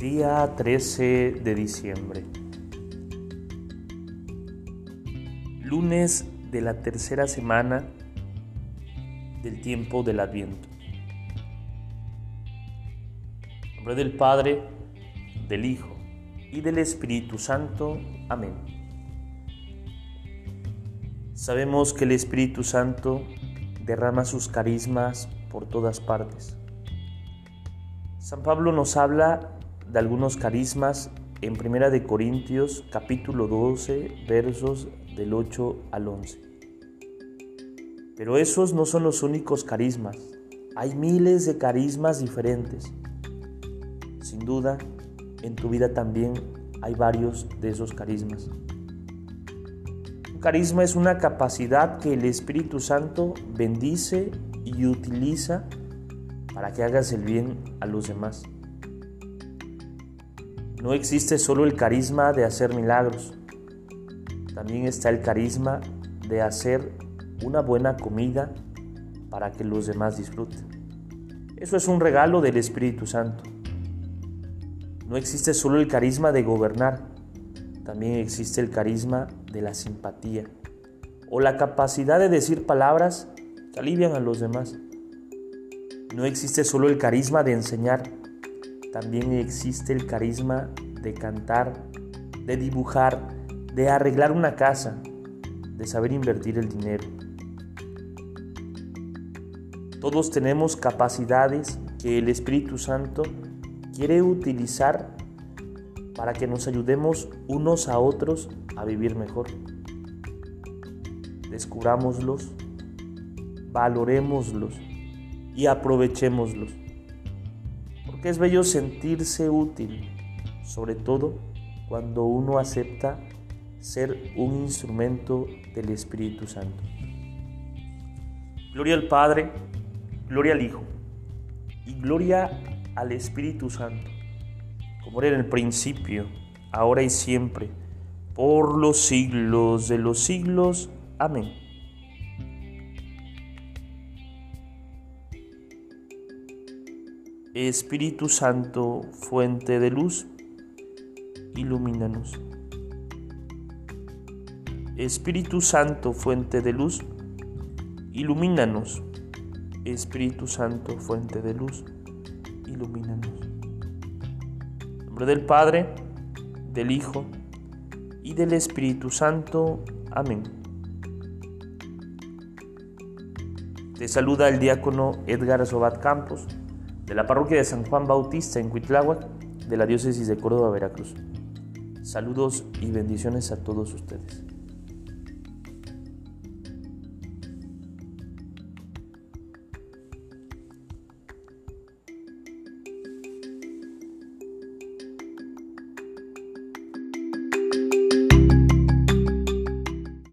Día 13 de diciembre. Lunes de la tercera semana del tiempo del Adviento. En nombre del Padre, del Hijo y del Espíritu Santo. Amén. Sabemos que el Espíritu Santo derrama sus carismas por todas partes. San Pablo nos habla de algunos carismas en Primera de Corintios capítulo 12 versos del 8 al 11. Pero esos no son los únicos carismas. Hay miles de carismas diferentes. Sin duda, en tu vida también hay varios de esos carismas. Un carisma es una capacidad que el Espíritu Santo bendice y utiliza para que hagas el bien a los demás. No existe solo el carisma de hacer milagros, también está el carisma de hacer una buena comida para que los demás disfruten. Eso es un regalo del Espíritu Santo. No existe solo el carisma de gobernar, también existe el carisma de la simpatía o la capacidad de decir palabras que alivian a los demás. No existe solo el carisma de enseñar, también existe el carisma de cantar, de dibujar, de arreglar una casa, de saber invertir el dinero. Todos tenemos capacidades que el Espíritu Santo quiere utilizar para que nos ayudemos unos a otros a vivir mejor. Descubrámoslos, valorémoslos y aprovechémoslos. Porque es bello sentirse útil, sobre todo cuando uno acepta ser un instrumento del Espíritu Santo. Gloria al Padre, gloria al Hijo y gloria al Espíritu Santo, como era en el principio, ahora y siempre, por los siglos de los siglos. Amén. Espíritu Santo, fuente de luz, ilumínanos. Espíritu Santo, fuente de luz, ilumínanos. Espíritu Santo, fuente de luz, ilumínanos. En nombre del Padre, del Hijo y del Espíritu Santo. Amén. Te saluda el diácono Edgar Sobat Campos de la parroquia de San Juan Bautista en Cuitláhuac, de la diócesis de Córdoba, Veracruz. Saludos y bendiciones a todos ustedes.